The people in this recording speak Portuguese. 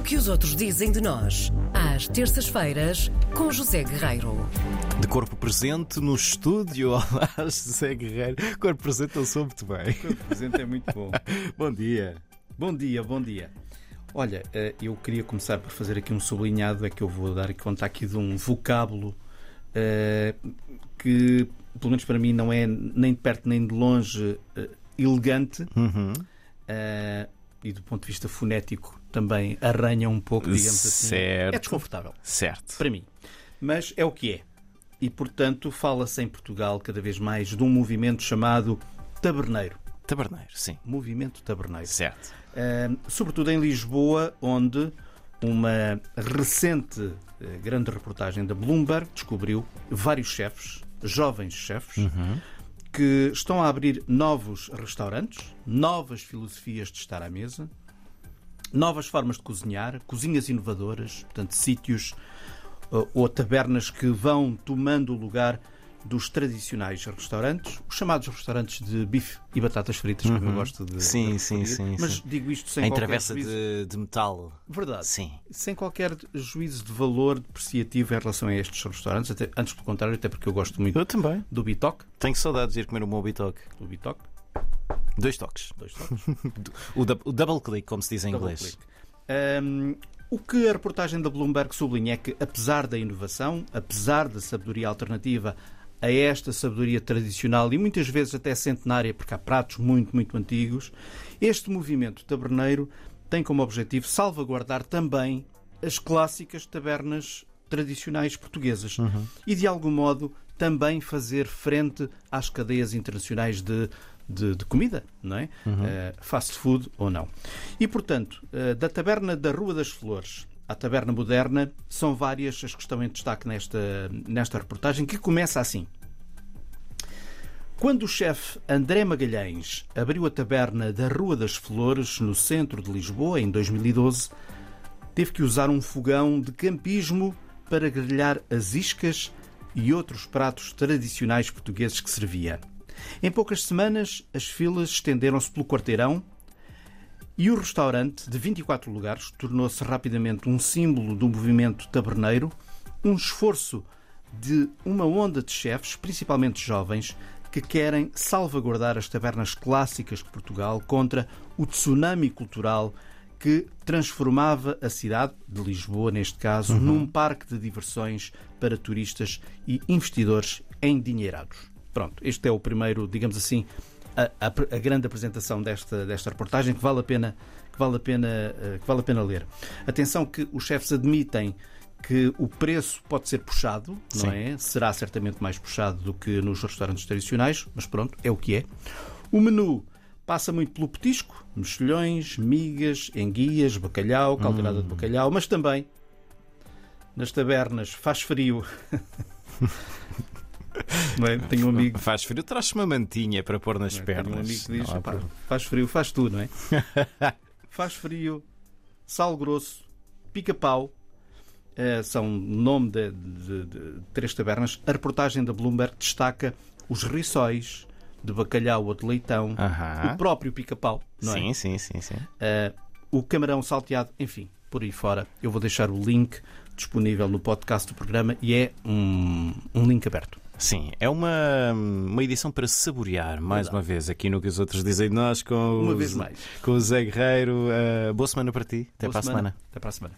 O que os outros dizem de nós, às terças-feiras, com José Guerreiro. De corpo presente no estúdio. Olá, José Guerreiro. Corpo presente eu sou muito bem. O presente é muito bom. Bom dia. Bom dia, bom dia. Olha, eh, eu queria começar por fazer aqui um sublinhado, é que eu vou dar conta aqui de um vocábulo eh, que, pelo menos para mim, não é nem de perto nem de longe eh, elegante Uhum. E do ponto de vista fonético também arranha um pouco, digamos assim. Certo. É desconfortável, Certo. para mim. Mas é o que é. E, portanto, fala-se em Portugal cada vez mais de um movimento chamado taberneiro. Taberneiro, sim. Movimento taberneiro. Certo. Uh, sobretudo em Lisboa, onde uma recente uh, grande reportagem da Bloomberg descobriu vários chefes, jovens chefes, que estão a abrir novos restaurantes, novas filosofias de estar à mesa, novas formas de cozinhar, cozinhas inovadoras, portanto, sítios uh, ou tabernas que vão tomando o lugar dos tradicionais restaurantes, os chamados restaurantes de bife e batatas fritas, como eu gosto de, Sim, de sim, sim, Mas sim. digo isto sem Em qualquer travessa juízo. de, de metal. Verdade. Sim. Sem qualquer juízo de valor depreciativo em relação a estes restaurantes, até, antes pelo contrário, até porque eu gosto muito Eu também. do bitoque. Tenho saudades de ir comer o meu bitoque. Do bitoque, Dois toques. dois toques. O, o double click, como se diz em Double inglês. Ahm, o que a reportagem da Bloomberg sublinha é que, apesar da inovação, apesar da sabedoria alternativa a esta sabedoria tradicional e muitas vezes até centenária, porque há pratos muito, muito antigos, este movimento taberneiro tem como objetivo salvaguardar também as clássicas tabernas tradicionais portuguesas e, de algum modo, também fazer frente às cadeias internacionais de, de, de comida, não é? Eh, fast food ou não. E, portanto, eh, da taberna da Rua das Flores à taberna moderna, são várias as que estão em destaque nesta, nesta reportagem, que começa assim. Quando o chefe André Magalhães abriu a taberna da Rua das Flores, no centro de Lisboa, em 2012, teve que usar um fogão de campismo para grelhar as iscas e outros pratos tradicionais portugueses que servia. Em poucas semanas, as filas estenderam-se pelo quarteirão e o restaurante, de 24 lugares, tornou-se rapidamente um símbolo do movimento taberneiro, um esforço de uma onda de chefes, principalmente jovens, que querem salvaguardar as tabernas clássicas de Portugal contra o tsunami cultural que transformava a cidade, de Lisboa neste caso, num parque de diversões para turistas e investidores endinheirados. Pronto, este é o primeiro, digamos assim, a, a- a grande apresentação desta, desta reportagem que vale a pena que vale a pena eh, que vale a pena ler. Atenção que os chefes admitem que o preço pode ser puxado, Sim. não é? Será certamente mais puxado do que nos restaurantes tradicionais, mas pronto, é o que é. O menu passa muito pelo petisco, mexilhões, migas, enguias, bacalhau, caldeirada de bacalhau, mas também nas tabernas faz frio. é? Tenho um amigo Faz frio, traz uma mantinha para pôr nas é? pernas. Tenho um amigo que diz: Não há "Epá, problema. faz frio, faz tu, não é? faz frio, sal grosso, pica-pau. eh, são nome de, de- de três tabernas. A reportagem da Bloomberg destaca os riçóis de bacalhau ou de leitão, Aham. o próprio pica-pau, não é? Sim, sim, sim, sim. Eh, o camarão salteado, enfim, por aí fora. Eu vou deixar o link disponível no podcast do programa e é um, um link aberto. Sim, é uma, uma edição para saborear, mais Verdade. uma vez, aqui no que os outros dizem de nós, com, Uma o- vez mais. com o Zé Guerreiro. Uh, boa semana para ti. Até Boa para a semana. Até para a semana.